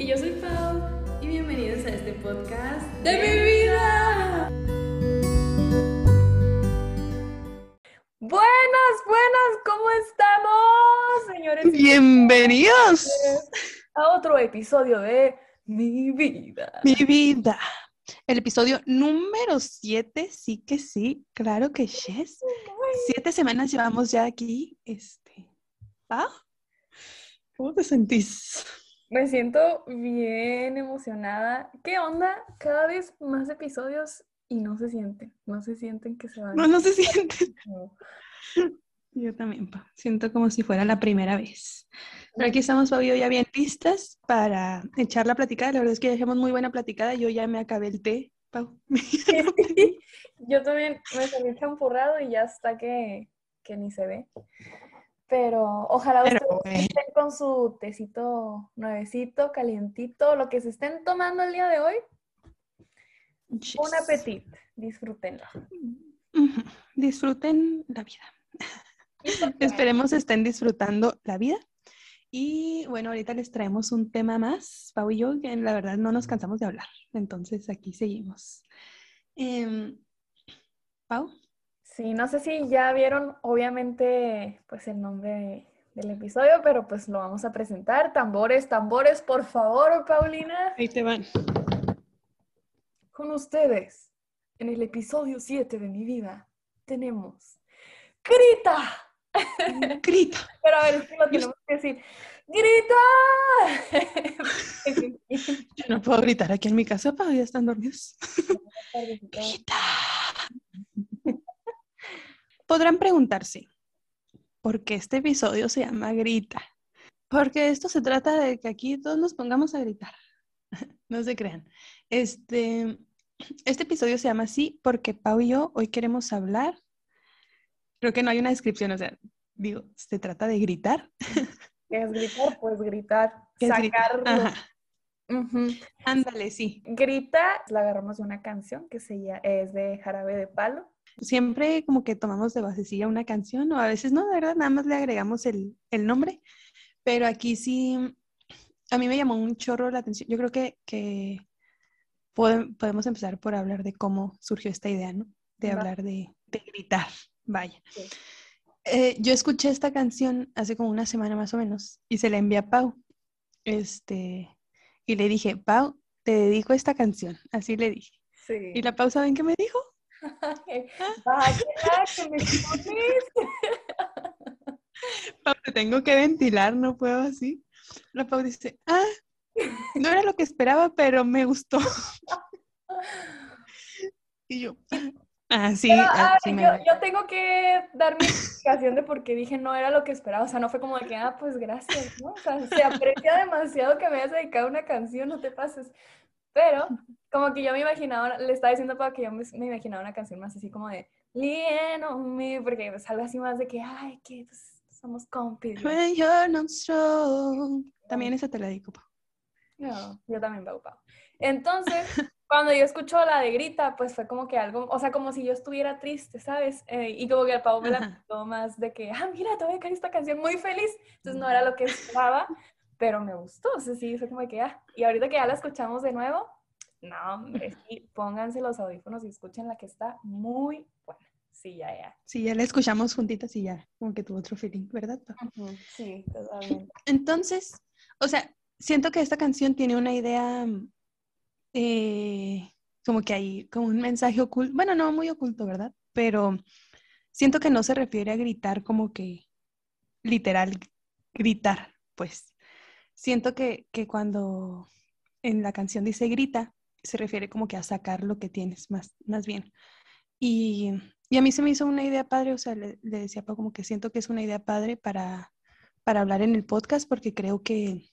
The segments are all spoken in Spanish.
Y yo soy Pau y bienvenidos a este podcast de mi vida. Buenas, buenas, ¿cómo estamos, señores? Bienvenidos a otro episodio de Mi vida. Mi vida. El episodio número 7, sí que sí, claro que yes. Siete semanas llevamos ya aquí. Este. ¿Ah? ¿Cómo te sentís? Me siento bien emocionada. ¿Qué onda? Cada vez más episodios y no se sienten. No se sienten que se van. No, no se sienten. Yo también, pa. Siento como si fuera la primera vez. Pero aquí estamos, yo, ya bien listas para echar la platicada. La verdad es que ya dejamos muy buena platicada. Yo ya me acabé el té, Pau. yo también me salí champurrado y ya está que, que ni se ve. Pero ojalá ustedes estén con su tecito nuevecito, calientito, lo que se estén tomando el día de hoy. Un apetito, disfrútenlo. Disfruten la vida. Esperemos estén disfrutando la vida. Y bueno, ahorita les traemos un tema más, Pau y yo, que la verdad no nos cansamos de hablar. Entonces aquí seguimos. Em, Pau. Sí, no sé si ya vieron, obviamente, pues el nombre del episodio, pero pues lo vamos a presentar. Tambores, tambores, por favor, Paulina. Ahí te van. Con ustedes, en el episodio 7 de mi vida, tenemos ¡Grita! Grita. Pero a ver, que lo tenemos que decir. ¡Grita! Yo no puedo gritar aquí en mi casa, para ya están dormidos. ¡Grita! Podrán preguntarse, ¿por qué este episodio se llama Grita? Porque esto se trata de que aquí todos nos pongamos a gritar. No se crean. Este, este episodio se llama así porque Pau y yo hoy queremos hablar Creo que no hay una descripción, o sea, digo, se trata de gritar. ¿Qué es gritar? Pues gritar, sacar. Ándale, sí. Grita, la agarramos de una canción que se llama, es de Jarabe de Palo. Siempre como que tomamos de basecilla una canción, o a veces no, de verdad, nada más le agregamos el, nombre. Pero aquí sí, a mí me llamó un chorro la atención. Yo creo que, que podemos empezar por hablar de cómo surgió esta idea, ¿no? De hablar de, de gritar. Vaya. Eh, yo escuché esta canción hace como una semana más o menos y se la envié a Pau. Este, y le dije, Pau, te dedico esta canción. Así le dije. Y la Pau, ¿saben qué me dijo? Vaya, que me Pau, te tengo que ventilar, no puedo así. La Pau dice, ah, no era lo que esperaba, pero me gustó. y yo, Ah, sí, ah, yo, tengo que dar mi explicación de por qué dije no era lo que esperaba. O sea, no fue como de que, ah, pues gracias, ¿no? O sea, se aprecia demasiado que me hayas dedicado una canción, no te pases. Pero, como que yo me imaginaba, le estaba diciendo para que yo me, imaginaba una canción más así como de Lien on me, porque es algo así más de que, ay, que pues, somos compis. When you're not strong. También esa te la dedico, No, yo también, Pau, Pau. Entonces, cuando yo escucho la de Grita, pues fue como que algo, o sea, como si yo estuviera triste, ¿sabes? Eh, y como que el pavo me la puso más de que, ah, mira, te voy a caer esta canción muy feliz. Entonces no era lo que esperaba, pero me gustó. O sea, sí, fue como que, ah, y ahorita que ya la escuchamos de nuevo, no, sí, pónganse los audífonos y escuchen la que está muy buena. Sí, ya, ya. Sí, ya la escuchamos juntitas y ya, como que tuvo otro feeling, ¿verdad? Sí, totalmente. Entonces, o sea, siento que esta canción tiene una idea eh, como que hay como un mensaje oculto, bueno, no muy oculto, ¿verdad? Pero siento que no se refiere a gritar como que literal gritar, pues. Siento que, que cuando en la canción dice grita, se refiere como que a sacar lo que tienes, más, más bien. Y, y a mí se me hizo una idea padre, o sea, le, decía como que siento que es una idea padre para, para hablar en el podcast, porque creo que,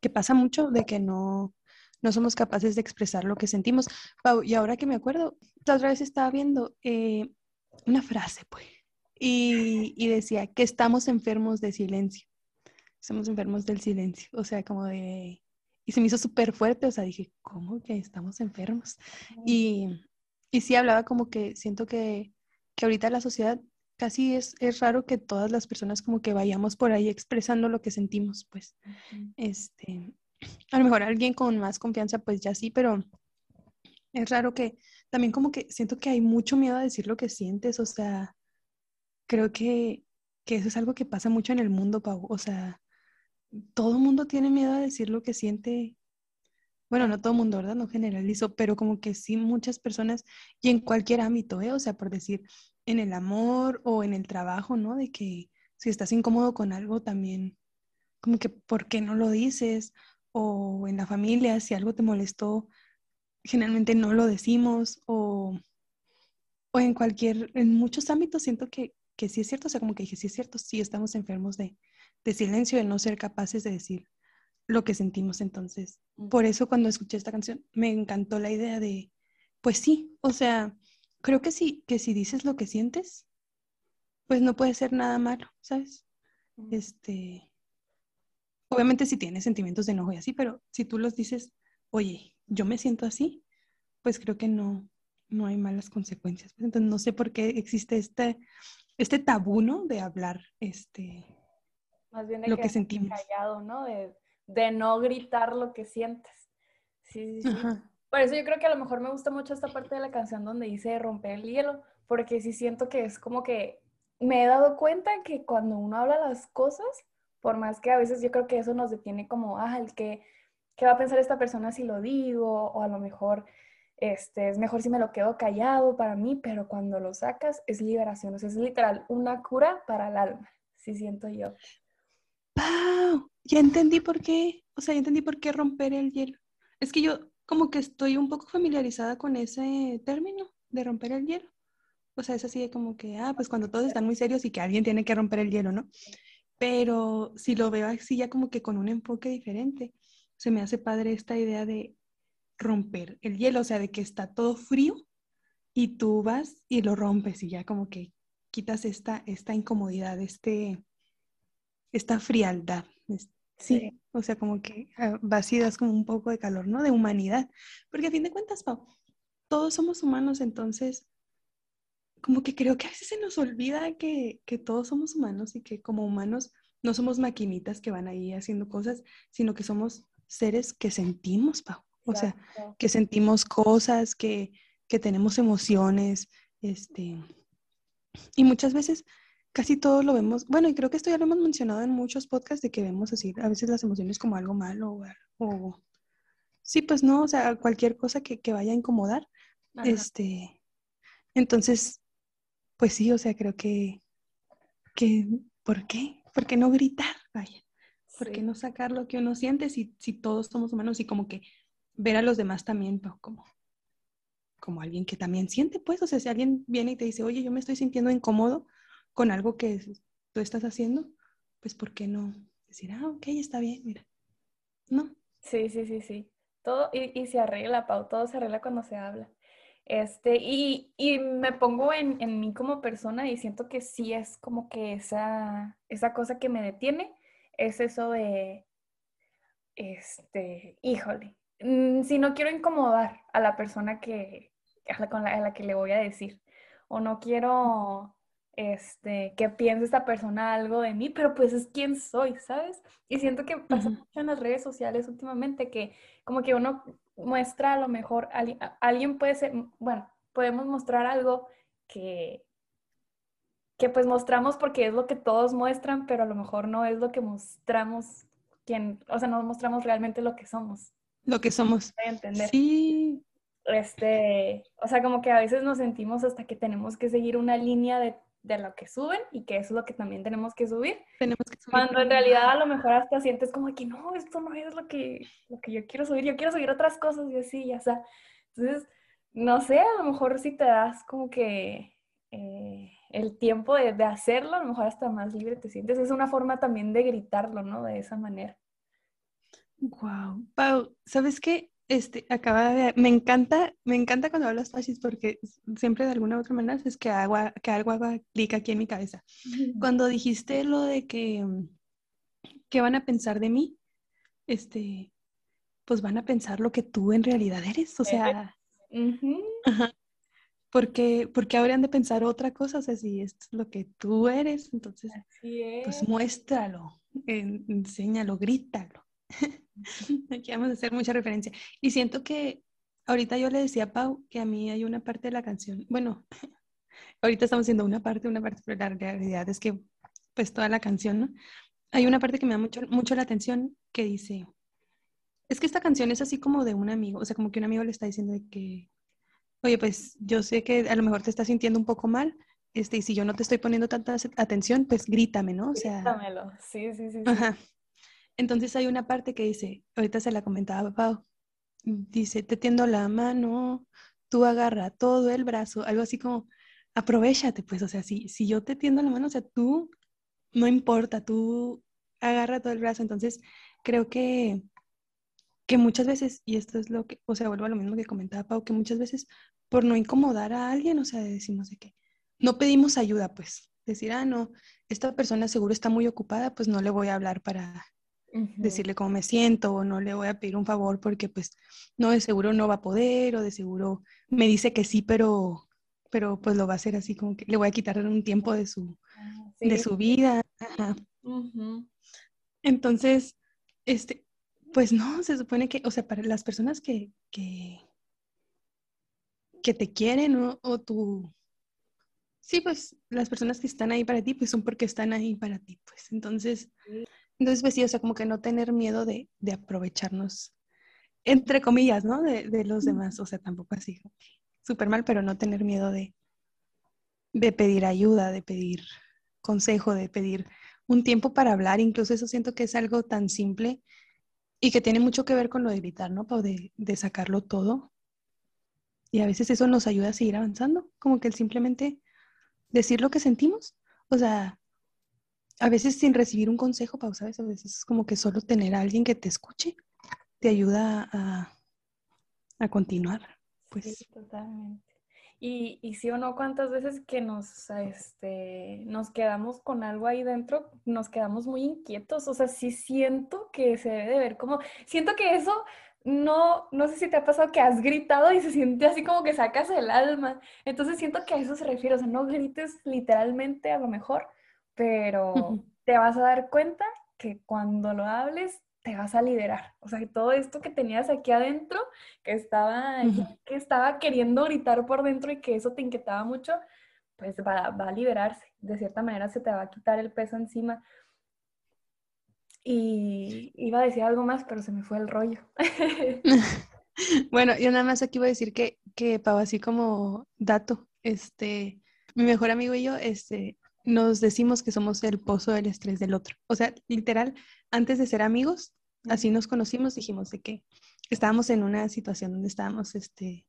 que pasa mucho de que no, no somos capaces de expresar lo que sentimos. y ahora que me acuerdo, la otra vez estaba viendo eh, una frase, pues, y, decía que estamos enfermos de silencio. Estamos enfermos del silencio, o sea, como de... Y se me hizo súper fuerte, o sea, dije, ¿cómo que estamos enfermos? Y, y sí hablaba como que siento que, que ahorita la sociedad casi es, es, raro que todas las personas como que vayamos por ahí expresando lo que sentimos, pues. Este, a lo mejor alguien con más confianza, pues ya sí, pero es raro que también como que siento que hay mucho miedo a decir lo que sientes, o sea, creo que, que eso es algo que pasa mucho en el mundo, Pau, o sea, todo el mundo tiene miedo a decir lo que siente. Bueno, no todo el mundo, ¿verdad? No generalizo, pero como que sí muchas personas y en cualquier ámbito, ¿eh? O sea, por decir, en el amor o en el trabajo, ¿no? De que si estás incómodo con algo también, como que, ¿por qué no lo dices? O en la familia, si algo te molestó, generalmente no lo decimos o, o en cualquier, en muchos ámbitos siento que, que sí es cierto, o sea, como que dije, sí es cierto, sí estamos enfermos de, de silencio, de no ser capaces de decir lo que sentimos entonces. Por eso cuando escuché esta canción me encantó la idea de, pues sí, o sea, creo que sí, que si dices lo que sientes, pues no puede ser nada malo, ¿sabes? Este, obviamente si tienes sentimientos de enojo y así, pero si tú los dices, oye, yo me siento así, pues creo que no, no hay malas consecuencias. Entonces no sé por qué existe este, este tabú, ¿no? De hablar, este, más bien de lo que, sentimos. Callado, ¿no? De, de, no gritar lo que sientes. Sí, sí, sí. Por eso yo creo que a lo mejor me gusta mucho esta parte de la canción donde dice romper el hielo, porque sí siento que es como que me he dado cuenta que cuando uno habla las cosas, por más que a veces yo creo que eso nos detiene como, ah, el que, ¿qué va a pensar esta persona si lo digo? O a lo mejor este, es mejor si me lo quedo callado para mí, pero cuando lo sacas es liberación, o sea, es literal una cura para el alma, sí siento yo. ¡Pau! Ya entendí por qué, o sea, ya entendí por qué romper el hielo. Es que yo como que estoy un poco familiarizada con ese término de romper el hielo. O sea, es así de como que, ah, pues cuando todos están muy serios y que alguien tiene que romper el hielo, ¿no? Pero si lo veo así ya como que con un enfoque diferente, se me hace padre esta idea de romper el hielo, o sea, de que está todo frío y tú vas y lo rompes y ya como que quitas esta, esta incomodidad, este, esta frialdad. Sí, o sea, como que ah, vacías como un poco de calor, ¿no? De humanidad. Porque a fin de cuentas, Pau, todos somos humanos, entonces, como que creo que a veces se nos olvida que, que todos somos humanos y que como humanos no somos maquinitas que van ahí haciendo cosas, sino que somos seres que sentimos, Pau. O sea, que sentimos cosas, que, que tenemos emociones, este, y muchas veces casi todo lo vemos, bueno, y creo que esto ya lo hemos mencionado en muchos podcasts de que vemos así a veces las emociones como algo malo o, sí, pues no, o sea, cualquier cosa que, vaya a incomodar. Este, entonces, pues sí, o sea, creo que, que, ¿por qué? ¿Por qué no gritar? Vaya, ¿por qué no sacar lo que uno siente si, si todos somos humanos y como que ver a los demás también pues, como, como alguien que también siente, pues, o sea, si alguien viene y te dice, oye, yo me estoy sintiendo incómodo, con algo que tú estás haciendo, pues ¿por qué no decir, ah, ok, está bien, mira? ¿No? Sí, sí, sí, sí. Todo, y, se arregla, Pau, todo se arregla cuando se habla. Este, y, y me pongo en, en, mí como persona y siento que sí es como que esa, esa cosa que me detiene, es eso de, este, híjole, mm, si no quiero incomodar a la persona que, con la, a la que le voy a decir, o no quiero este, que piense esta persona algo de mí, pero pues es quien soy, ¿sabes? Y siento que pasa mucho en las redes sociales últimamente que como que uno muestra a lo mejor, alguien puede ser, bueno, podemos mostrar algo que, que pues mostramos porque es lo que todos muestran, pero a lo mejor no es lo que mostramos, quien, o sea, no mostramos realmente lo que somos. Lo que somos. Entender. Sí. Este, o sea, como que a veces nos sentimos hasta que tenemos que seguir una línea de de lo que suben y que eso es lo que también tenemos que subir. Tenemos que subir. Cuando en realidad a lo mejor hasta sientes como que no, esto no es lo que, lo que yo quiero subir, yo quiero subir otras cosas y así, ya está. Entonces, no sé, a lo mejor si te das como que eh, el tiempo de, de, hacerlo, a lo mejor hasta más libre te sientes. Es una forma también de gritarlo, ¿no? De esa manera. Wow. Pau, ¿sabes qué? Este, acaba de, me encanta, me encanta cuando hablas fachis porque siempre de alguna u otra manera es que, agua, que algo haga clic aquí en mi cabeza. Cuando dijiste lo de que, ¿qué van a pensar de mí? Este, pues van a pensar lo que tú en realidad eres, o sea, porque, porque habrían de pensar otra cosa, o sea, si es lo que tú eres, entonces, pues muéstralo, enséñalo, grítalo. Aquí vamos a hacer mucha referencia. Y siento que ahorita yo le decía a Pau que a mí hay una parte de la canción, bueno, ahorita estamos haciendo una parte, una parte, pero la realidad es que pues toda la canción, ¿no? Hay una parte que me da mucho, mucho la atención que dice, es que esta canción es así como de un amigo, o sea, como que un amigo le está diciendo de que, oye, pues yo sé que a lo mejor te estás sintiendo un poco mal, este, y si yo no te estoy poniendo tanta atención, pues grítame, ¿no? O sea, Grítamelo, sí, sí, sí. sí. Ajá. Entonces hay una parte que dice, ahorita se la comentaba Pau, dice, te tiendo la mano, tú agarra todo el brazo, algo así como, aprovechate, pues, o sea, si, si yo te tiendo la mano, o sea, tú, no importa, tú agarra todo el brazo, entonces creo que, que muchas veces, y esto es lo que, o sea, vuelvo a lo mismo que comentaba Pau, que muchas veces por no incomodar a alguien, o sea, decimos de que no pedimos ayuda, pues, decir, ah, no, esta persona seguro está muy ocupada, pues no le voy a hablar para decirle cómo me siento o no le voy a pedir un favor porque pues no, de seguro no va a poder o de seguro me dice que sí, pero, pero pues lo va a hacer así como que le voy a quitar un tiempo de su, Ah, de su vida. Ajá. Entonces, este, pues no, se supone que, o sea, para las personas que, que, que te quieren o, o tú, sí, pues las personas que están ahí para ti, pues son porque están ahí para ti, pues. Entonces. Entonces pues sí, o sea, como que no tener miedo de, de aprovecharnos, entre comillas, ¿no? De, de los demás, o sea, tampoco así, súper mal, pero no tener miedo de, de pedir ayuda, de pedir consejo, de pedir un tiempo para hablar, incluso eso siento que es algo tan simple y que tiene mucho que ver con lo de gritar, ¿no? Pau? De, de sacarlo todo. Y a veces eso nos ayuda a seguir avanzando, como que el simplemente decir lo que sentimos, o sea, a veces sin recibir un consejo, Pau, ¿sabes? A veces es como que solo tener a alguien que te escuche te ayuda a, a continuar, pues. Sí, totalmente. Y, y sí o no, cuántas veces que nos, este, nos quedamos con algo ahí dentro, nos quedamos muy inquietos. O sea, sí siento que se debe de ver como, siento que eso no, no sé si te ha pasado que has gritado y se siente así como que sacas el alma. Entonces siento que a eso se refiere. O sea, no grites literalmente a lo mejor, pero te vas a dar cuenta que cuando lo hables te vas a liberar. O sea, que todo esto que tenías aquí adentro, que estaba, que estaba queriendo gritar por dentro y que eso te inquietaba mucho, pues va, va a liberarse. De cierta manera se te va a quitar el peso encima. Y iba a decir algo más, pero se me fue el rollo. Bueno, yo nada más aquí voy a decir que, que Pau, así como dato, este, mi mejor amigo y yo, este, nos decimos que somos el pozo del estrés del otro. O sea, literal, antes de ser amigos, así nos conocimos, dijimos de que estábamos en una situación donde estábamos, este,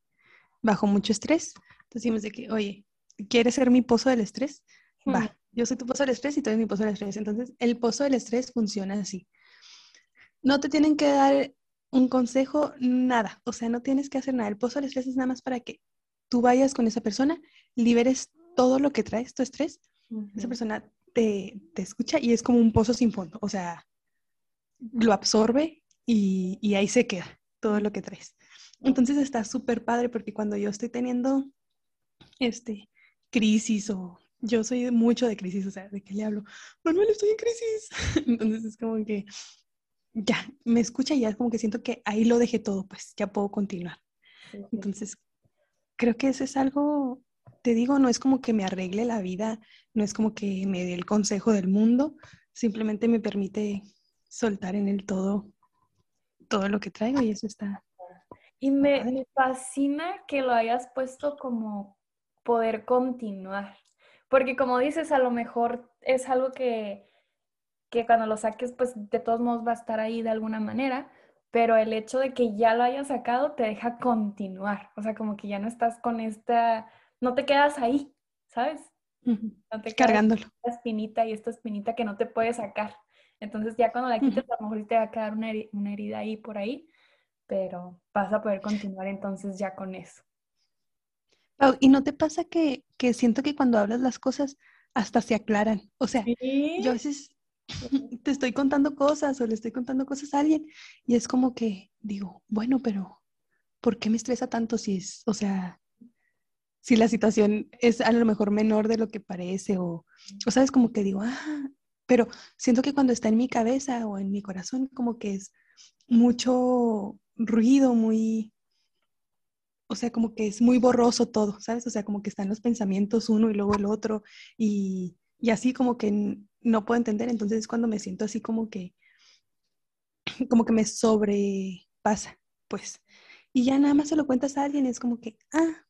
bajo mucho estrés. Entonces dijimos de que, oye, ¿quieres ser mi pozo del estrés? Va, yo soy tu pozo del estrés y tú eres mi pozo del estrés. Entonces, el pozo del estrés funciona así. No te tienen que dar un consejo, nada. O sea, no tienes que hacer nada. El pozo del estrés es nada más para que tú vayas con esa persona, liberes todo lo que traes, tu estrés. Esa Ujú. persona te, te escucha y es como un pozo sin fondo. O sea, lo absorbe y, y ahí se queda todo lo que traes. Entonces está súper padre porque cuando yo estoy teniendo este, crisis o yo soy mucho de crisis, o sea, ¿de qué le hablo? Manuel, estoy en crisis. Entonces es como que ya, me escucha y ya es como que siento que ahí lo dejé todo, pues ya puedo continuar. Entonces, creo que eso es algo, te digo, no es como que me arregle la vida, no es como que me dé el consejo del mundo, simplemente me permite soltar en el todo todo lo que traigo y eso está. Y me, me fascina que lo hayas puesto como poder continuar. Porque como dices, a lo mejor es algo que, que cuando lo saques, pues de todos modos va a estar ahí de alguna manera, pero el hecho de que ya lo hayas sacado te deja continuar. O sea, como que ya no estás con esta, no te quedas ahí, ¿sabes? No te Cargándolo. esta espinita y esta espinita que no te puedes sacar. Entonces ya cuando la quites, a lo mejor te va a quedar una, heri- una herida ahí por ahí, pero vas a poder continuar entonces ya con eso. Pau, ¿y no te pasa que, que siento que cuando hablas las cosas hasta se aclaran? O sea, yo a veces te estoy contando cosas o le estoy contando cosas a alguien y es como que digo, bueno, pero ¿por qué me estresa tanto si es, o sea, si la situación es a lo mejor menor de lo que parece o, o sabes, como que digo, ah, pero siento que cuando está en mi cabeza o en mi corazón, como que es mucho ruido, muy, o sea, como que es muy borroso todo, ¿sabes? O sea, como que están los pensamientos uno y luego el otro y, y así como que no puedo entender, entonces es cuando me siento así como que, como que me sobrepasa, pues. Y ya nada más se lo cuentas a alguien, es como que, ah.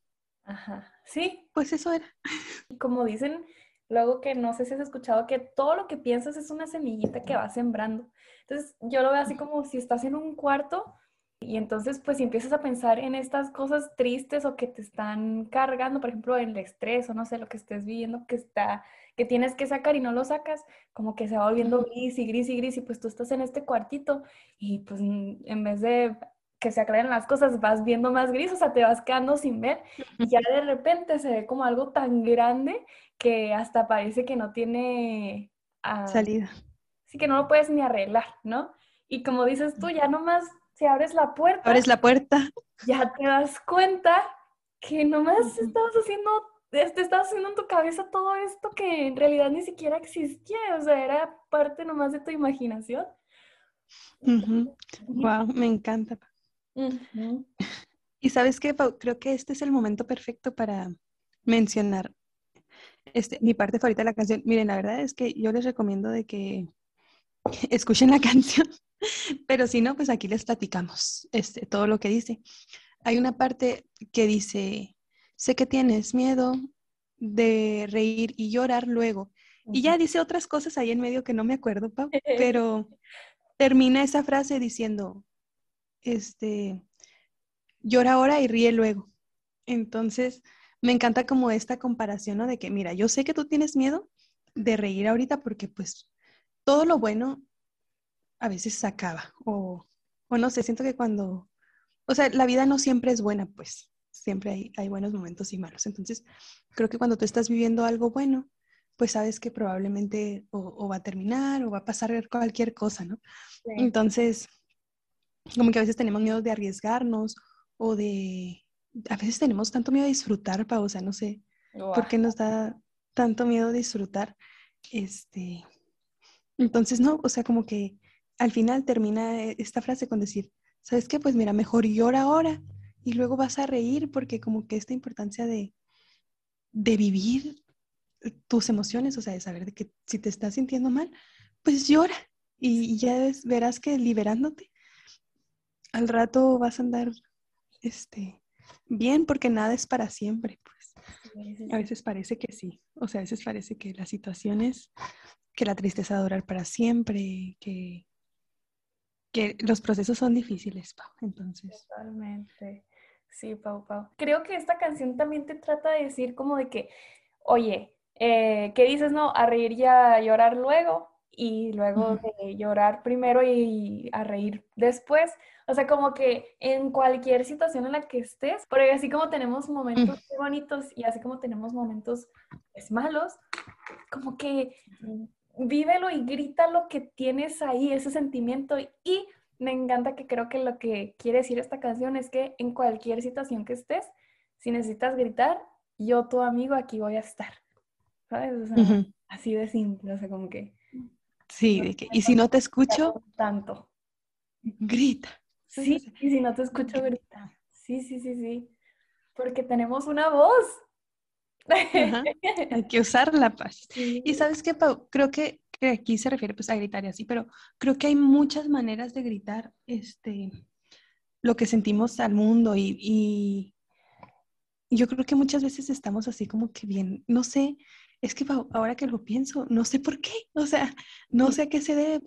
Ajá, sí. Pues eso era. Como dicen, luego que no sé si has escuchado que todo lo que piensas es una semillita que va sembrando. Entonces yo lo veo así como si estás en un cuarto y entonces pues si empiezas a pensar en estas cosas tristes o que te están cargando, por ejemplo, el estrés o no sé, lo que estés viviendo que está que tienes que sacar y no lo sacas, como que se va volviendo gris y gris y gris y pues tú estás en este cuartito y pues en vez de que se aclaren las cosas, vas viendo más gris, o sea, te vas quedando sin ver y ya de repente se ve como algo tan grande que hasta parece que no tiene ah, salida. Sí, que no lo puedes ni arreglar, ¿no? Y como dices tú, ya nomás si abres la puerta. Abres la puerta. Ya te das cuenta que nomás estabas haciendo, te estabas haciendo en tu cabeza todo esto que en realidad ni siquiera existía, o sea, era parte nomás de tu imaginación. Wow, me encanta. Y sabes qué, creo que este es el momento perfecto para mencionar este, mi parte favorita de la canción. Miren, la verdad es que yo les recomiendo de que escuchen la canción, pero si no, pues aquí les platicamos este, todo lo que dice. Hay una parte que dice, sé que tienes miedo de reír y llorar luego. Y ya dice otras cosas ahí en medio que no me acuerdo, Pau, pero termina esa frase diciendo, este, llora ahora y ríe luego. Entonces, me encanta como esta comparación, ¿no? De que, mira, yo sé que tú tienes miedo de reír ahorita porque pues todo lo bueno a veces se acaba o, o no sé, siento que cuando, o sea, la vida no siempre es buena, pues siempre hay, hay buenos momentos y malos. Entonces, creo que cuando tú estás viviendo algo bueno, pues sabes que probablemente o, va a terminar o va a pasar cualquier cosa, ¿no? Entonces, como que a veces tenemos miedo de arriesgarnos o de, a veces tenemos tanto miedo de disfrutar, pausa, no sé, ¿por qué nos da tanto miedo disfrutar? Este, entonces, no, o sea, como que al final termina e, esta frase con decir, ¿sabes qué? Pues mira, mejor llora ahora y luego vas a reír porque como que esta importancia de, de vivir tus emociones, o sea, de saber de que si te estás sintiendo mal, pues llora y ya verás que liberándote al rato vas a andar este, bien porque nada es para siempre, pues. A veces parece que sí, o sea, a veces parece que la situación es que la tristeza va a durar para siempre, que, que los procesos son difíciles, Pau, entonces. Totalmente. Sí, Pau, Pau. Creo que esta canción también te trata de decir como de que, oye, eh, ¿qué dices, no? A reír y a llorar luego y luego de llorar primero y a reír después. O sea, como que en cualquier situación en la que estés, porque así como tenemos momentos muy bonitos y así como tenemos momentos pues, malos, como que vívelo y grita lo que tienes ahí, ese sentimiento. Y me encanta que creo que lo que quiere decir esta canción es que en cualquier situación que estés, si necesitas gritar, yo, tu amigo, aquí voy a estar. ¿Sabes? O sea, así de simple, o sea, como que Sí, de que, y si no te escucho, tanto. Grita. Sí, y si no te escucho, grita. Sí, sí, sí, sí. Porque tenemos una voz. Hay que usar la paz. Y sabes qué, Pau, creo que, aquí se refiere pues a gritar y así, pero creo que hay muchas maneras de gritar este, lo que sentimos al mundo y, y yo creo que muchas veces estamos así como que bien, no sé, es que ahora que lo pienso, no sé por qué, o sea, no sé a qué se debe,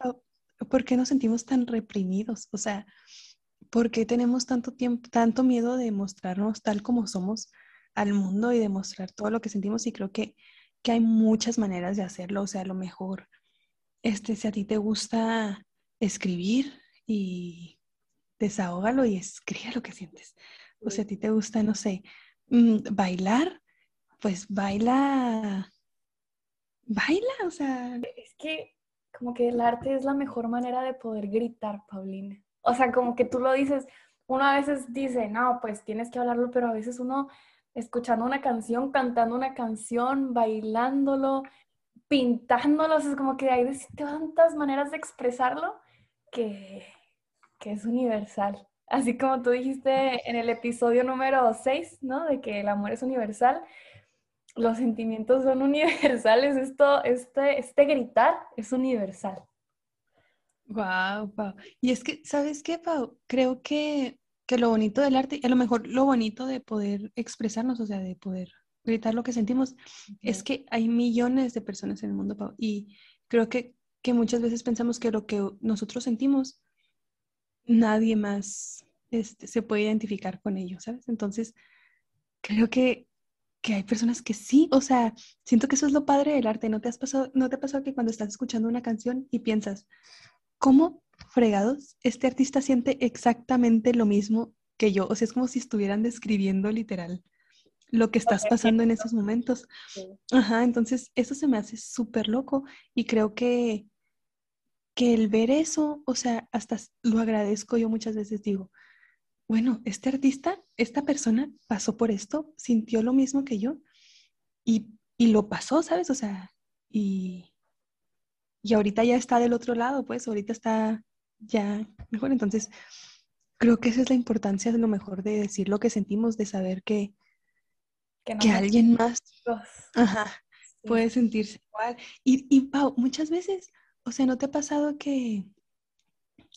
por qué nos sentimos tan reprimidos, o sea, por qué tenemos tanto tiempo, tanto miedo de mostrarnos tal como somos al mundo y de mostrar todo lo que sentimos y creo que, que hay muchas maneras de hacerlo, o sea, a lo mejor, este, si a ti te gusta escribir y desahógalo y escribe lo que sientes, o si a ti te gusta, no sé, mm, bailar, pues baila baila, o sea. Es que como que el arte es la mejor manera de poder gritar, Paulina. O sea, como que tú lo dices, uno a veces dice, no, pues tienes que hablarlo, pero a veces uno escuchando una canción, cantando una canción, bailándolo, pintándolo, es como que hay tantas maneras de expresarlo que, que es universal. Así como tú dijiste en el episodio número 6, ¿no? De que el amor es universal. Los sentimientos son universales. Esto, este, este gritar es universal. Wow, Pau. Y es que, ¿sabes qué, Pau? Creo que, que lo bonito del arte, a lo mejor lo bonito de poder expresarnos, o sea, de poder gritar lo que sentimos, es que hay millones de personas en el mundo, Pau. Y creo que, que muchas veces pensamos que lo que nosotros sentimos nadie más este, se puede identificar con ello, ¿sabes? Entonces, creo que, que, hay personas que sí, o sea, siento que eso es lo padre del arte. ¿No te, has pasado, ¿No te ha pasado que cuando estás escuchando una canción y piensas, ¿cómo fregados este artista siente exactamente lo mismo que yo? O sea, es como si estuvieran describiendo literal lo que estás pasando en esos momentos. Ajá, entonces eso se me hace súper loco y creo que que el ver eso, o sea, hasta lo agradezco yo muchas veces, digo, bueno, este artista, esta persona pasó por esto, sintió lo mismo que yo y, lo pasó, ¿sabes? O sea, y, y ahorita ya está del otro lado, pues ahorita está ya mejor. Entonces, creo que esa es la importancia de lo mejor de decir lo que sentimos, de saber que, que, alguien más puede sentirse igual. Y, y Pau, muchas veces o sea, ¿no te ha pasado que,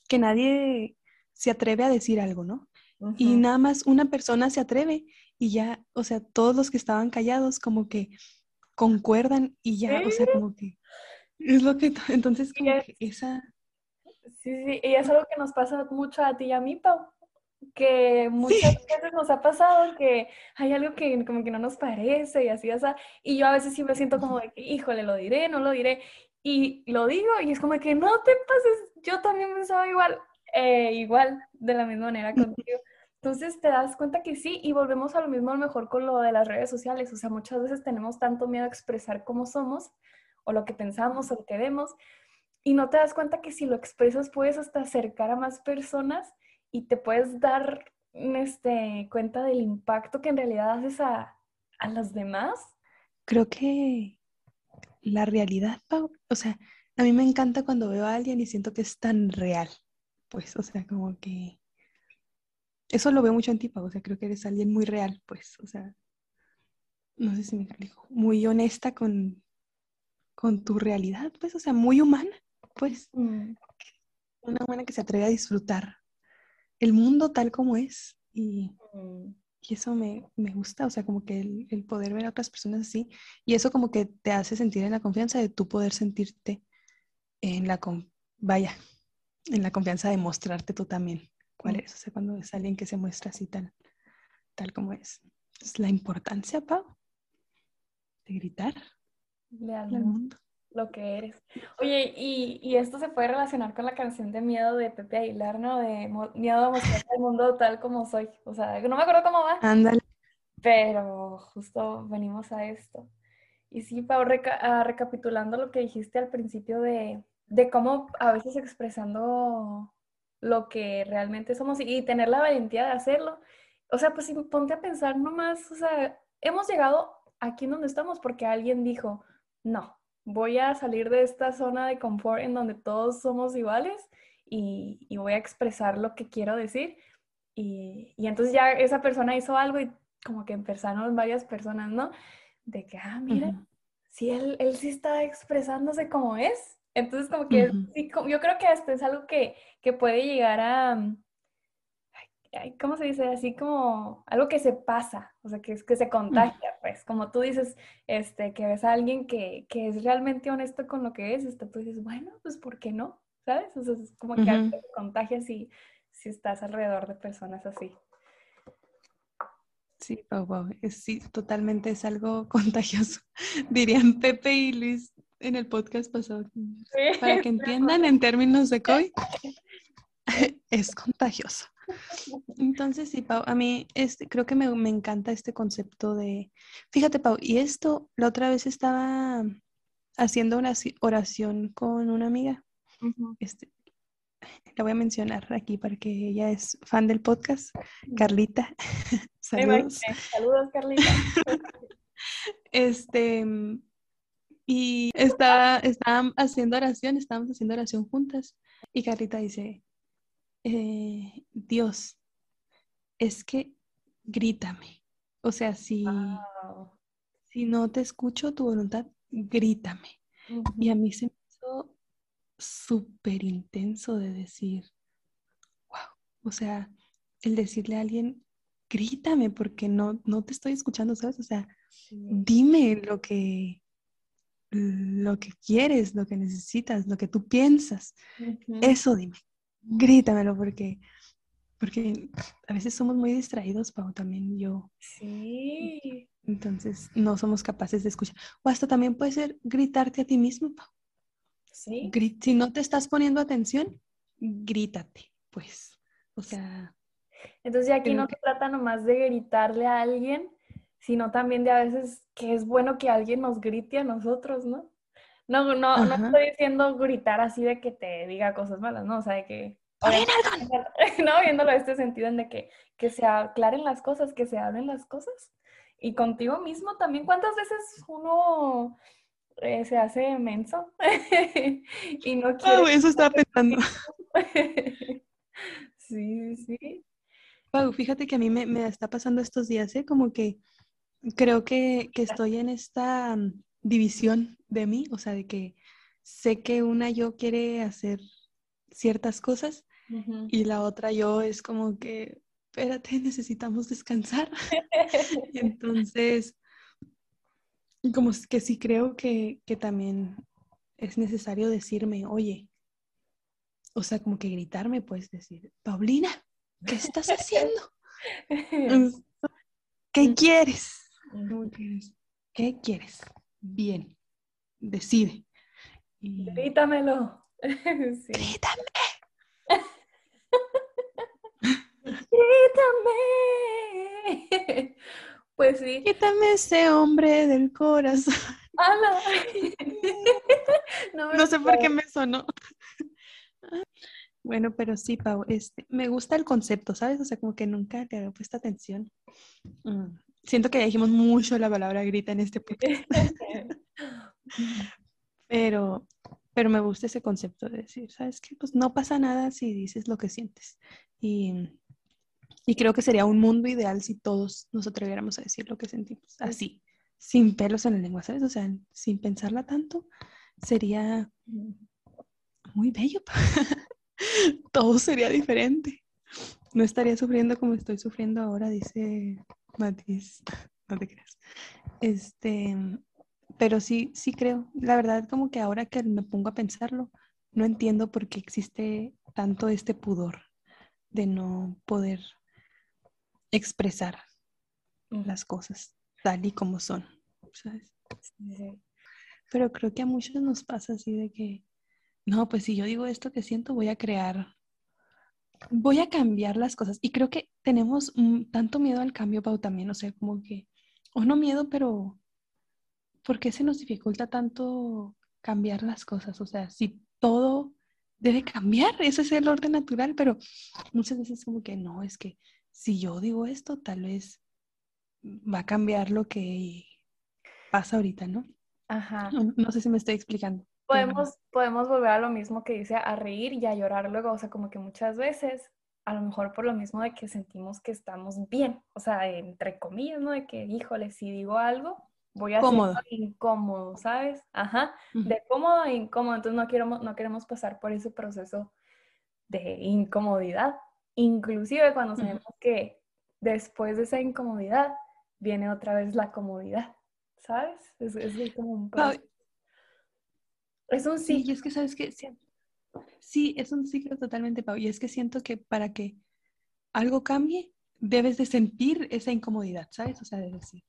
que nadie se atreve a decir algo, ¿no? Y nada más una persona se atreve y ya, o sea, todos los que estaban callados como que concuerdan y ya, o sea, como que es lo que, entonces como que esa... Sí, sí, y es algo que nos pasa mucho a ti y a mí, Pau, que muchas veces nos ha pasado que hay algo que como que no nos parece y así, o sea, y yo a veces sí me siento como de que, híjole, lo diré, no lo diré, y lo digo y es como que no te pases, yo también pensaba igual, eh, igual, de la misma manera contigo. Entonces te das cuenta que sí y volvemos a lo mismo a lo mejor con lo de las redes sociales. O sea, muchas veces tenemos tanto miedo a expresar cómo somos o lo que pensamos o lo que vemos y no te das cuenta que si lo expresas puedes hasta acercar a más personas y te puedes dar este, cuenta del impacto que en realidad haces a, a los demás. Creo que la realidad, Pau, o sea, a mí me encanta cuando veo a alguien y siento que es tan real, pues, o sea, como que eso lo veo mucho en ti, o sea, creo que eres alguien muy real, pues, o sea, no sé si me explico, muy honesta con, con tu realidad, pues, o sea, muy humana, pues, mm. una humana que se atreve a disfrutar el mundo tal como es y, mm. Y eso me, gusta, o sea, como que el, poder ver a otras personas así. Y eso como que te hace sentir en la confianza de tú poder sentirte en la, vaya, en la confianza de mostrarte tú también cuál es. O sea, cuando es alguien que se muestra así tal, tal como es. Es la importancia, Pau, de gritar al mundo lo que eres. Oye, y, esto se puede relacionar con la canción de Miedo de Pepe Aguilar, ¿no? De Miedo a mostrar al mundo tal como soy. O sea, no me acuerdo cómo va. Ándale. Pero justo venimos a esto. Y sí, Pau, ah, recapitulando lo que dijiste al principio de, de cómo a veces expresando lo que realmente somos y, tener la valentía de hacerlo. O sea, pues ponte a pensar nomás, o sea, hemos llegado aquí en donde estamos porque alguien dijo, no, voy a salir de esta zona de confort en donde todos somos iguales y, voy a expresar lo que quiero decir. Y, entonces ya esa persona hizo algo y como que empezaron varias personas, ¿no? De que, ah, mira, si él, él sí está expresándose como es. Entonces como que yo creo que esto es algo que, que puede llegar a, ¿cómo se dice? Así como algo que se pasa, o sea, que, que se contagia, pues, como tú dices, este, que ves a alguien que, es realmente honesto con lo que es, este, tú dices, bueno, pues, ¿por qué no? ¿Sabes? O sea, es como que algo que contagia si, si estás alrededor de personas así. Sí, wow, sí, totalmente es algo contagioso, dirían Pepe y Luis en el podcast pasado. Para que entiendan en términos de COI, es contagioso. Entonces, sí, Pau, a mí este, creo que me, encanta este concepto de, fíjate, Pau, y esto, la otra vez estaba haciendo una oración con una amiga. este, la voy a mencionar aquí para que ella es fan del podcast, Carlita. Saludos. Saludos, Carlita. este, y estaba, estaban haciendo oración, estábamos haciendo oración juntas. Y Carlita dice, eh, Dios, es que grítame. O sea, si, si no te escucho tu voluntad, grítame. Y a mí se me hizo súper intenso de decir, wow, o sea, el decirle a alguien, grítame porque no, no te estoy escuchando, ¿sabes? O sea, dime lo que, lo que quieres, lo que necesitas, lo que tú piensas. Eso dime, grítamelo porque, porque a veces somos muy distraídos, Pau, también yo. Sí. Entonces no somos capaces de escuchar. O hasta también puede ser gritarte a ti mismo, Pau. Sí. si no te estás poniendo atención, grítate, pues. O sea, entonces aquí no se trata nomás de gritarle a alguien, sino también de a veces que es bueno que alguien nos grite a nosotros, ¿no? No, no, no estoy diciendo gritar así de que te diga cosas malas, ¿no? O sea, de que... no, viéndolo en este sentido en de que, que se aclaren las cosas, que se hablen las cosas. Y contigo mismo también, ¿cuántas veces uno eh, se hace menso? y no quiere... Oh, eso estaba pensando. sí, sí. Pau, fíjate que a mí me, está pasando estos días, ¿eh? Como que creo que, estoy en esta mm, división de mí, o sea, de que sé que una yo quiere hacer ciertas cosas y la otra yo es como que, espérate, necesitamos descansar. Entonces, como que sí creo que, que también es necesario decirme, oye, o sea, como que gritarme, pues decir, Paulina, ¿qué estás haciendo? ¿Qué quieres? ¿Qué quieres? Bien, decide. Grítamelo. Grítame. Grítame. Pues sí. Quítame ese hombre del corazón. no, no sé por qué me sonó. Bueno, pero sí, Pau, este, me gusta el concepto, ¿sabes? O sea, como que nunca te había puesto atención. Mm, siento que ya dijimos mucho la palabra grita en este podcast. pero, pero me gusta ese concepto de decir, ¿sabes qué? Pues no pasa nada si dices lo que sientes. Y, y creo que sería un mundo ideal si todos nos atreviéramos a decir lo que sentimos, así, sin pelos en la lengua, ¿sabes? O sea, sin pensarla tanto, sería muy bello. todo sería diferente. No estaría sufriendo como estoy sufriendo ahora, dice Matiz. No te creas. Este, pero sí, sí creo. La verdad, como que ahora que me pongo a pensarlo, no entiendo por qué existe tanto este pudor de no poder expresar las cosas tal y como son, ¿sabes? Pero creo que a muchos nos pasa así de que no, pues si yo digo esto que siento, voy a crear, voy a cambiar las cosas. Y creo que tenemos tanto miedo al cambio, Pau, también, o sea, como que, o no miedo, pero ¿por qué se nos dificulta tanto cambiar las cosas? O sea, si todo debe cambiar, ese es el orden natural, pero muchas veces como que no, es que si yo digo esto, tal vez va a cambiar lo que pasa ahorita, ¿no? Ajá. no sé si me estoy explicando. Podemos, podemos volver a lo mismo que dice, a reír y a llorar luego, o sea, como que muchas veces, a lo mejor por lo mismo de que sentimos que estamos bien, o sea, entre comillas, ¿no? De que, híjole, si digo algo, voy a ser incómodo, ¿sabes? Ajá, de cómodo a incómodo, entonces no queremos, no queremos pasar por ese proceso de incomodidad, inclusive cuando sabemos que después de esa incomodidad viene otra vez la comodidad, ¿sabes? Es, es como un proceso. Es un sí. Y es que, ¿sabes qué? Sí, es un ciclo totalmente, Pau. Y es que siento que para que algo cambie, debes de sentir esa incomodidad, ¿sabes? O sea, de decir,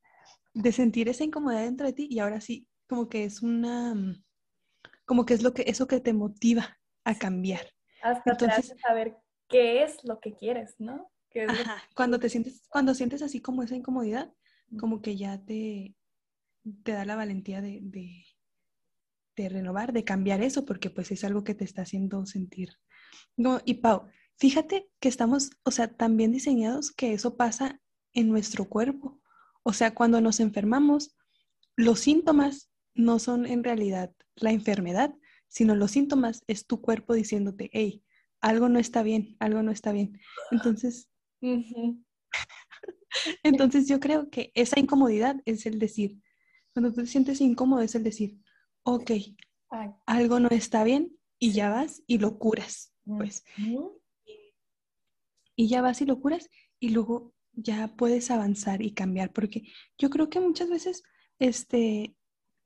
de sentir esa incomodidad dentro de ti y ahora sí, como que es una, mm, como que es lo que, eso que te motiva a cambiar. Hasta Entonces, te hace saber qué es lo que quieres, ¿no? ajá, cuando te sientes, cuando sientes así como esa incomodidad, como que ya te, te da la valentía de, de renovar, de cambiar eso, porque pues es algo que te está haciendo sentir. No, y Pau, fíjate que estamos, o sea, tan bien diseñados que eso pasa en nuestro cuerpo. O sea, cuando nos enfermamos, los síntomas no son en realidad la enfermedad, sino los síntomas es tu cuerpo diciéndote, hey, algo no está bien, algo no está bien. Entonces, entonces yo creo que esa incomodidad es el decir, cuando tú te sientes incómodo es el decir, ok, algo no está bien y ya vas y lo curas, pues. Y ya vas y lo curas y luego ya puedes avanzar y cambiar, porque yo creo que muchas veces, este,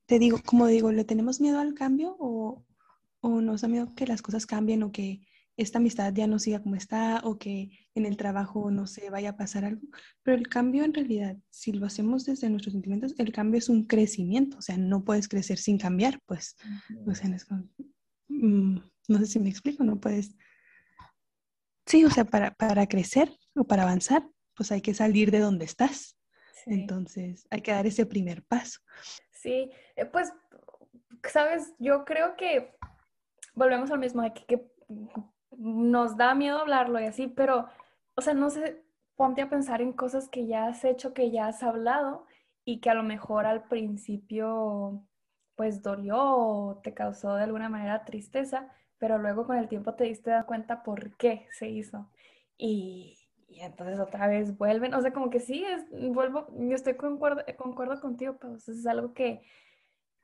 te digo, como digo, le tenemos miedo al cambio o, o nos da miedo que las cosas cambien o que esta amistad ya no siga como está o que en el trabajo no se vaya a pasar algo. Pero el cambio en realidad, si lo hacemos desde nuestros sentimientos, el cambio es un crecimiento, o sea, no puedes crecer sin cambiar, pues. O sea, mm, no, sé si me explico, no puedes... Sí, o sea, para, para, crecer o para avanzar, pues hay que salir de donde estás. Entonces, hay que dar ese primer paso. Sí, eh, pues, sabes, yo creo que volvemos al mismo, de que nos da miedo hablarlo y así, pero, o sea, no sé, ponte a pensar en cosas que ya has hecho, que ya has hablado y que a lo mejor al principio pues dolió o te causó de alguna manera tristeza, pero luego con el tiempo te diste cuenta por qué se hizo. Y, y entonces otra vez vuelven, o sea, como que sí, es, vuelvo, yo estoy concuerdo, concuerdo contigo, pero es algo que,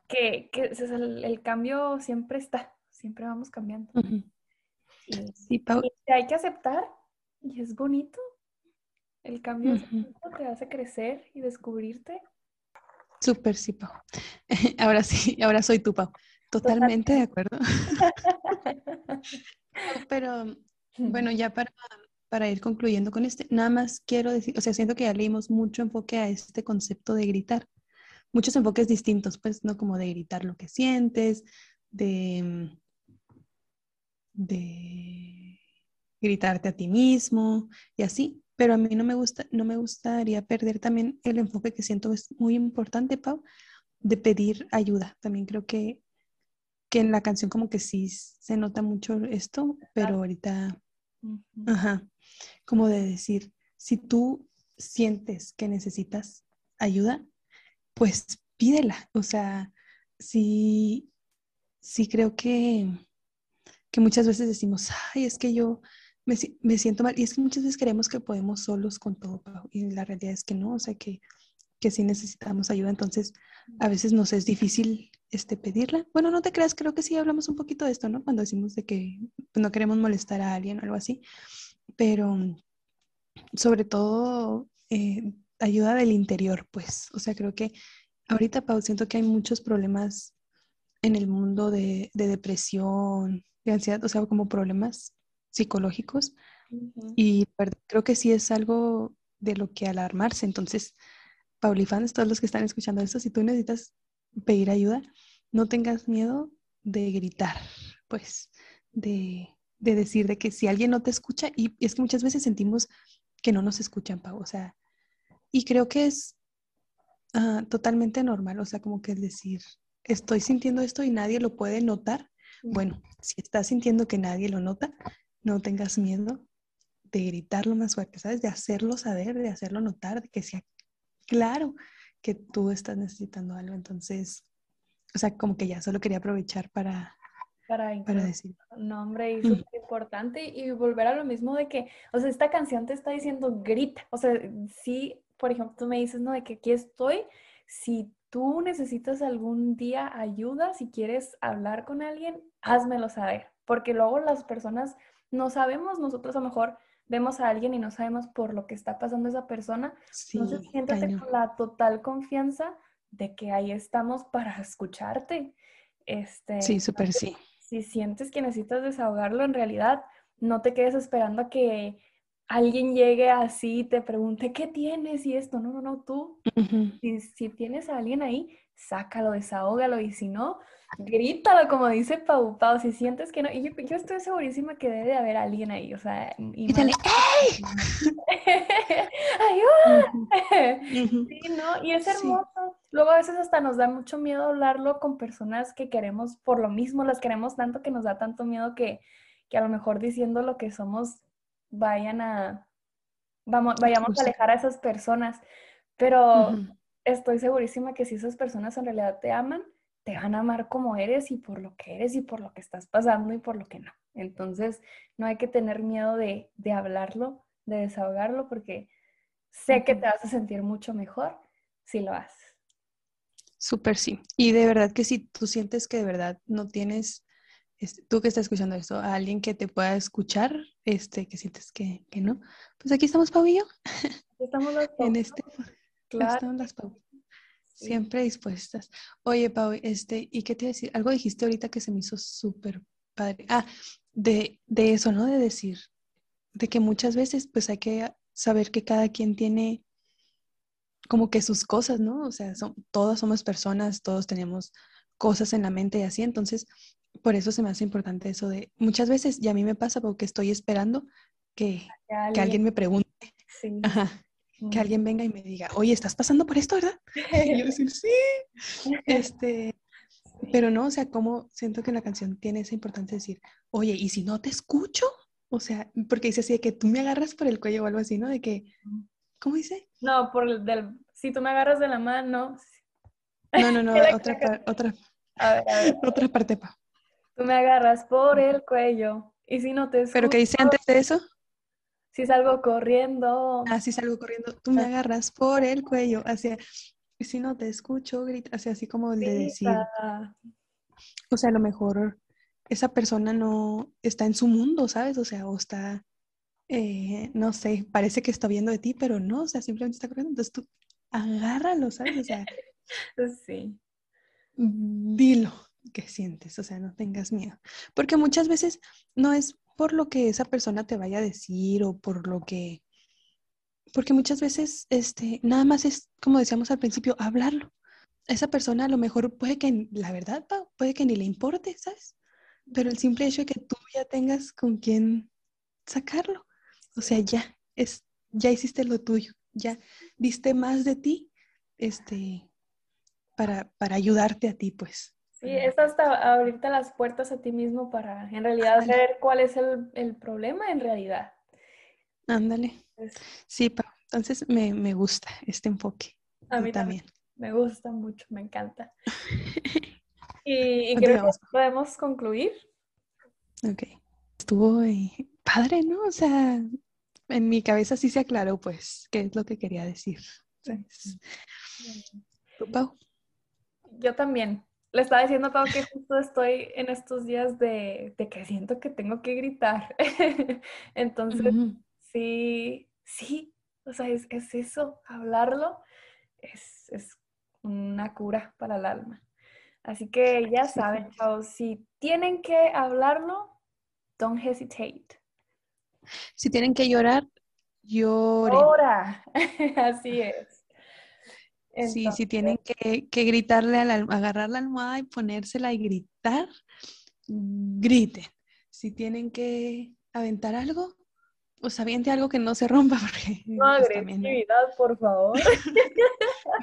que, que el, el, cambio siempre está, siempre vamos cambiando. Y, hay que aceptar y es bonito. El cambio te hace crecer y descubrirte. Súper, sí, Pau. Ahora sí, ahora soy tú, Pau. Totalmente de acuerdo. Pero bueno, ya para, para ir concluyendo con este, nada más quiero decir, o sea, siento que ya leímos mucho enfoque a este concepto de gritar. Muchos enfoques distintos, pues, ¿no? Como de gritar lo que sientes, de de gritarte a ti mismo y así, pero a mí no me gusta, no me gustaría perder también el enfoque que siento es muy importante, Pau, de pedir ayuda. También creo que, que en la canción como que sí se nota mucho esto, pero ahorita, ajá, como de decir, si tú sientes que necesitas ayuda, pues pídela. O sea, sí, sí creo que que muchas veces decimos, ay, es que yo me, me, siento mal. Y es que muchas veces creemos que podemos solos con todo, y la realidad es que no, o sea, que, que sí necesitamos ayuda. Entonces, a veces nos es difícil este, pedirla. Bueno, no te creas, creo que sí hablamos un poquito de esto, ¿no? Cuando decimos de que no queremos molestar a alguien o algo así. Pero sobre todo, eh, ayuda del interior, pues. O sea, creo que ahorita, Pau, siento que hay muchos problemas en el mundo de, de depresión, de ansiedad, o sea, como problemas psicológicos. Y creo que sí es algo de lo que alarmarse. Entonces, Paulifans, todos los que están escuchando esto, si tú necesitas pedir ayuda, no tengas miedo de gritar, pues, de, decir de que si alguien no te escucha, y es que muchas veces sentimos que no nos escuchan, Pau, o sea, y creo que es ah, totalmente normal, o sea, como que decir, estoy sintiendo esto y nadie lo puede notar, bueno, si estás sintiendo que nadie lo nota, no tengas miedo de gritarlo más fuerte, ¿sabes? De hacerlo saber, de hacerlo notar, de que sea claro que tú estás necesitando algo. Entonces, o sea, como que ya solo quería aprovechar para, para, para decir. No, hombre, es súper importante y volver a lo mismo de que, o sea, esta canción te está diciendo grita. O sea, si, por ejemplo, tú me dices, no, de que aquí estoy, si tú necesitas algún día ayuda, si quieres hablar con alguien, házmelo saber, porque luego las personas no sabemos, nosotros a lo mejor vemos a alguien y no sabemos por lo que está pasando esa persona, entonces siéntate con la total confianza de que ahí estamos para escucharte. Este, sí, súper sí. Si sientes que necesitas desahogarlo, en realidad no te quedes esperando a que alguien llegue así y te pregunte, ¿qué tienes? Y esto, no, no, no, tú, si, si, tienes a alguien ahí, sácalo, desahógalo y si no, grítalo, como dice Pau Pau, si sientes que no, y yo, estoy segurísima que debe de haber alguien ahí, o sea, y, dale, ¡Ey! ¡Ayuda! sí, ¿no? Y es hermoso. Luego a veces hasta nos da mucho miedo hablarlo con personas que queremos, por lo mismo las queremos tanto que nos da tanto miedo que, que a lo mejor diciendo lo que somos vayan a, vamos, vayamos a alejar a esas personas. Pero estoy segurísima que si esas personas en realidad te aman, te van a amar como eres y por lo que eres y por lo que estás pasando y por lo que no. Entonces, no hay que tener miedo de, de hablarlo, de desahogarlo, porque sé que te vas a sentir mucho mejor si lo haces. Súper sí. Y de verdad que si tú sientes que de verdad no tienes, este, tú que estás escuchando esto, a alguien que te pueda escuchar, este, que sientes que, que no, pues aquí estamos Pau y yo. Estamos las en este, Claro. estamos las Pau. Sí. Siempre dispuestas. Oye, Pau, este, ¿y qué te iba a decir? Algo dijiste ahorita que se me hizo súper padre. Ah, de, de eso, ¿no? De decir, de que muchas veces pues hay que saber que cada quien tiene como que sus cosas, ¿no? O sea, son, todos somos personas, todos tenemos cosas en la mente y así, entonces por eso se me hace importante eso de muchas veces, y a mí me pasa porque estoy esperando que, que alguien me pregunte, Sí. ajá, que alguien venga y me diga, oye, ¿estás pasando por esto, verdad? Y yo decir, sí, este, pero no, o sea, como siento que la canción tiene esa importancia de decir, oye, ¿y si no te escucho? O sea, porque dice así de que tú me agarras por el cuello o algo así, ¿no? De que, ¿cómo dice? No, por el del, si tú me agarras de la mano, No, no, no, otra, otra, a ver, a ver, otra parte, pa. Tú me agarras por el cuello. Y si no te escucho, Pero que dice antes de eso, si salgo corriendo, así salgo corriendo, tú me agarras por el cuello, hacia, y si no te escucho, grita, así, así como el de decir, o sea, a lo mejor esa persona no está en su mundo, ¿sabes? O sea, o está, eh, no sé, parece que está viendo de ti, pero no, o sea, simplemente está corriendo. Entonces tú agárralo, ¿sabes? O sea, Sí, dilo que sientes, o sea, no tengas miedo. Porque muchas veces no es por lo que esa persona te vaya a decir o por lo que, porque muchas veces, este, nada más es, como decíamos al principio, hablarlo. Esa persona a lo mejor puede que, la verdad, puede que ni le importe, ¿sabes? Pero el simple hecho de que tú ya tengas con quién sacarlo, o sea, ya es, ya hiciste lo tuyo, ya diste más de ti, este, para, para ayudarte a ti, pues. Sí, es hasta abrirte las puertas a ti mismo para en realidad ver cuál es el, el problema en realidad. Ándale. Sí, Pau. Entonces me, me gusta este enfoque. a mí también. Me gusta mucho, me encanta. Y, y creo que podemos concluir. Ok. Estuvo eh, padre, ¿no? O sea, en mi cabeza sí se aclaró, pues, qué es lo que quería decir. ¿Tú, Pau? Yo también. Le estaba diciendo a Pau que justo estoy en estos días de, de que siento que tengo que gritar. Entonces, sí, sí, o sea, es, es eso, hablarlo es, es una cura para el alma. Así que ya saben, sí. chavos, si tienen que hablarlo, don't hesitate. Si tienen que llorar, lloren. Ahora, así es. Sí, si tienen que, que gritarle, a la agarrar la almohada y ponérsela y gritar, griten. Si tienen que aventar algo, pues aviente algo que no se rompa, porque No pues, ¿no? agresividad, por favor.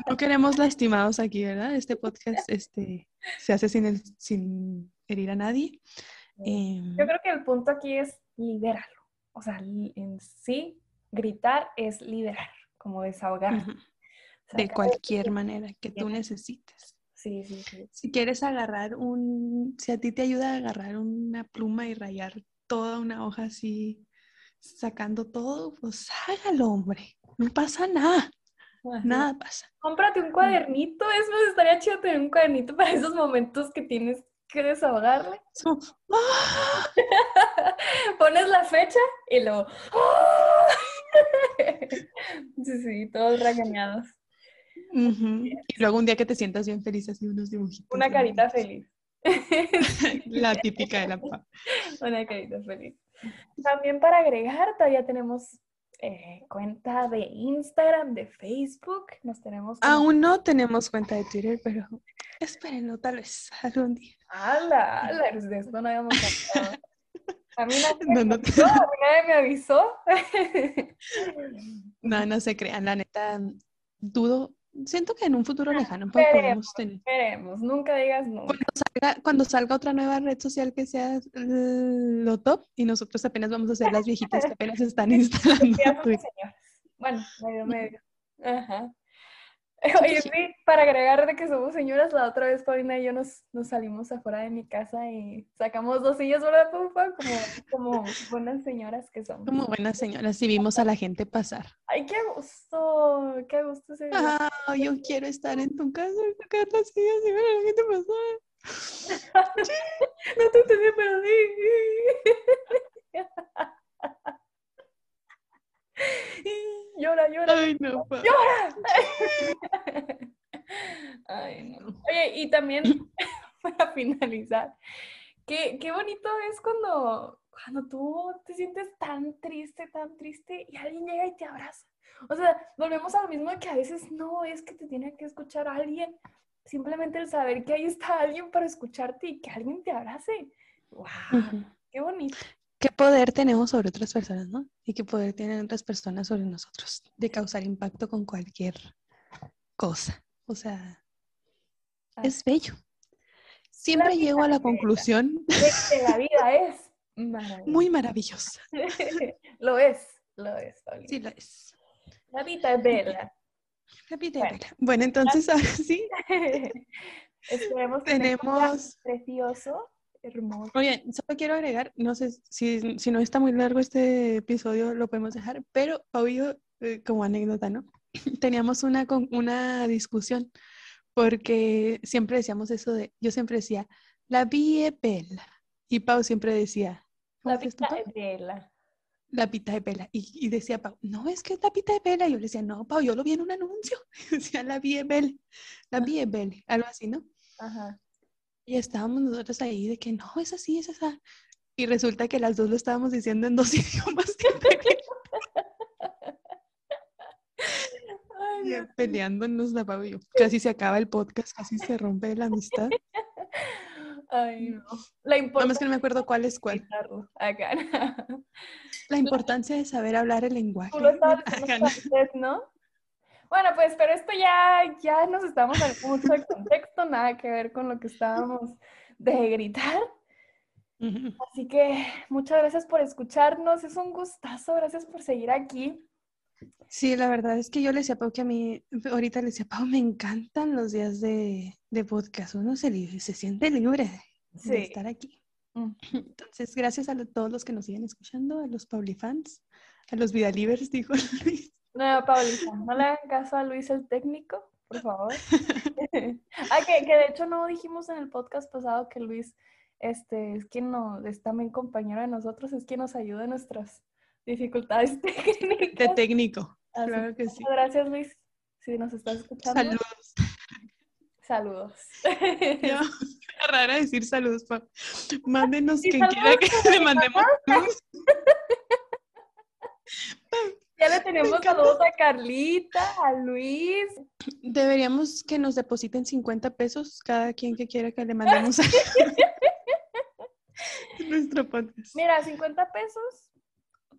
No queremos lastimados aquí, ¿verdad? Este podcast este, se hace sin, el- sin herir a nadie. Em, Yo creo que el punto aquí es liberarlo. O sea, en sí, gritar es liberar, como desahogar. De cualquier manera que tú necesites. Sí, sí, sí. Si quieres agarrar un, si a ti te ayuda a agarrar una pluma y rayar toda una hoja así, sacando todo, pues hágalo, hombre. No pasa nada, Así. nada pasa. Cómprate un cuadernito, es más, estaría chido tener un cuadernito para esos momentos que tienes que desahogarle. Es como, ¡ah! Pones la fecha y luego. Sí, sí, todos regañados. Ujú. Y luego un día que te sientas bien feliz, así unos dibujitos. Una carita feliz. La típica de la pa. Una carita feliz. También para agregar, todavía tenemos eh, cuenta de Instagram, de Facebook. Nos tenemos. como- Aún no tenemos cuenta de Twitter, pero espérenlo, tal vez algún día. ¡Hala! hala, De esto no habíamos hablado. A mí nadie No, no, nadie me avisó. no, no se crean, la neta, dudo, siento que en un futuro lejano pues, podemos tener. Esperemos, nunca digas nunca. Cuando salga, cuando salga otra nueva red social que sea eh, lo top y nosotros apenas vamos a ser las viejitas que apenas están instalando. Bueno, medio, medio. Ajá. Oye, sí, para agregar de que somos señoras, la otra vez Paulina y yo nos, nos salimos afuera de mi casa y sacamos dos sillas, ¿verdad, Pupa? Como, como buenas señoras que somos. Como buenas señoras y vimos a la gente pasar. Ay, qué gusto, qué gusto día. Ah, yo quiero estar en tu casa y sacar las sillas y ver a la gente pasar. no te entendí, pero sí. llora, llora. Ay, no, pa. ¡Llora! Ay, no. Oye, y también para finalizar, qué, qué bonito es cuando, cuando tú te sientes tan triste, tan triste y alguien llega y te abraza. O sea, volvemos a lo mismo de que a veces no es que te tiene que escuchar alguien, simplemente el saber que ahí está alguien para escucharte y que alguien te abrace. ¡Wow! Ujú. ¡Qué bonito! ¿Qué poder tenemos sobre otras personas, no? Y qué poder tienen otras personas sobre nosotros de causar impacto con cualquier cosa. O sea, es bello. Siempre llego a la conclusión De que la vida es maravillosa. muy maravillosa. lo es, lo es, Paulina. Sí, lo es. La vida es bella. La vida Bueno. es bella. Bueno, entonces ahora sí, Esperemos que tenemos... precioso, hermoso. Oye, solo quiero agregar, no sé si, si no está muy largo este episodio, lo podemos dejar, pero Pau y yo, eh, como anécdota, ¿no? Teníamos una, con- una discusión porque siempre decíamos eso de, yo siempre decía, la bella, y Pau siempre decía, ¿cómo La vida Pau? es bella. La pita de pela. Y, y decía Pau, no, es que es la pita de pela. Y yo le decía, no, Pau, yo lo vi en un anuncio. Y decía, la belle, la belle, algo así, ¿no? Ajá. Y estábamos nosotros ahí de que no, es así, es esa. Y resulta que las dos lo estábamos diciendo en dos idiomas diferentes, Ay, y Dios. peleándonos la Pau y yo. Casi se acaba el podcast, casi se rompe la amistad. Ay, no. La que importancia no me acuerdo cuál es cuál. acá. La importancia de saber hablar el lenguaje. Tú lo estabas diciendo Ajá, antes, ¿no? Bueno, pues, pero esto ya, ya nos estamos saliendo mucho de contexto, nada que ver con lo que estábamos de gritar. Así que muchas gracias por escucharnos, es un gustazo, gracias por seguir aquí. Sí, la verdad es que yo le decía a Pau que a mí, ahorita le decía, Pau, me encantan los días de, de podcast. Uno se, se siente libre de, estar aquí. Mm. Entonces, gracias a lo- todos los que nos siguen escuchando, a los Paulifans, a los Vidalivers, dijo Luis. No, Paulita, no le hagan caso a Luis el técnico, por favor. ah, que, que de hecho no dijimos en el podcast pasado que Luis este, es quien nos, es también compañero de nosotros, es quien nos ayuda en nuestras dificultades De técnicas. técnico, Así claro que sí. Gracias, Luis. Si nos estás escuchando, Saludos. saludos. Ya, qué rara decir saludos, Pau. Mándenos Sí, quien saludos quiera que le mandemos saludos. ya le tenemos saludos a Carlita, a Luis. Deberíamos que nos depositen 50 pesos cada quien que quiera que le mandemos a nuestro podcast. Mira, 50 pesos,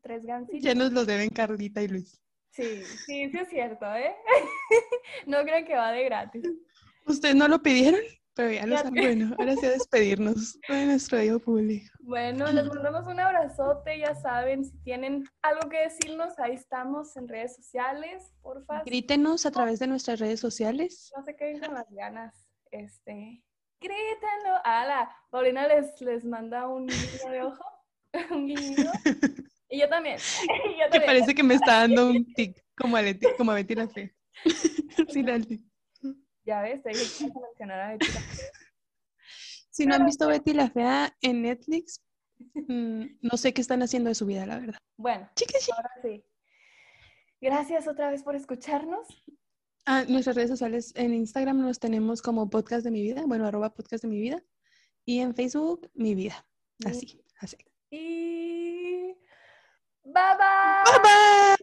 tres gansitos. Ya nos lo deben Carlita y Luis. Sí, sí, sí es cierto, ¿eh? no creo que va de gratis. Ustedes no lo pidieron, pero ya lo te- Bueno, ahora sí a despedirnos de nuestro hijo público. Bueno, les mandamos un abrazote, ya saben, si tienen algo que decirnos, ahí estamos en redes sociales, porfa. Grítenos a través de nuestras redes sociales. No se queden con las ganas, este, grítenlo. A la Paulina les, les manda un guiño de ojo, un guiño. Y yo también. y yo Que también. parece que me está dando un tic, como a, Leti, como a Betty la Fe. Sí, la Leti. Ya ves, te dije que mencionar a Betty la Fea. Si no han visto Betty la Fea en Netflix, mm, no sé qué están haciendo de su vida, la verdad. Bueno, Chiqui, chiqui. ahora sí. Gracias otra vez por escucharnos. Ah, nuestras redes sociales en Instagram nos tenemos como podcast de mi vida, bueno, arroba podcast de mi vida. Y en Facebook, mi vida. Así, así. Y Bye-bye. Bye-bye.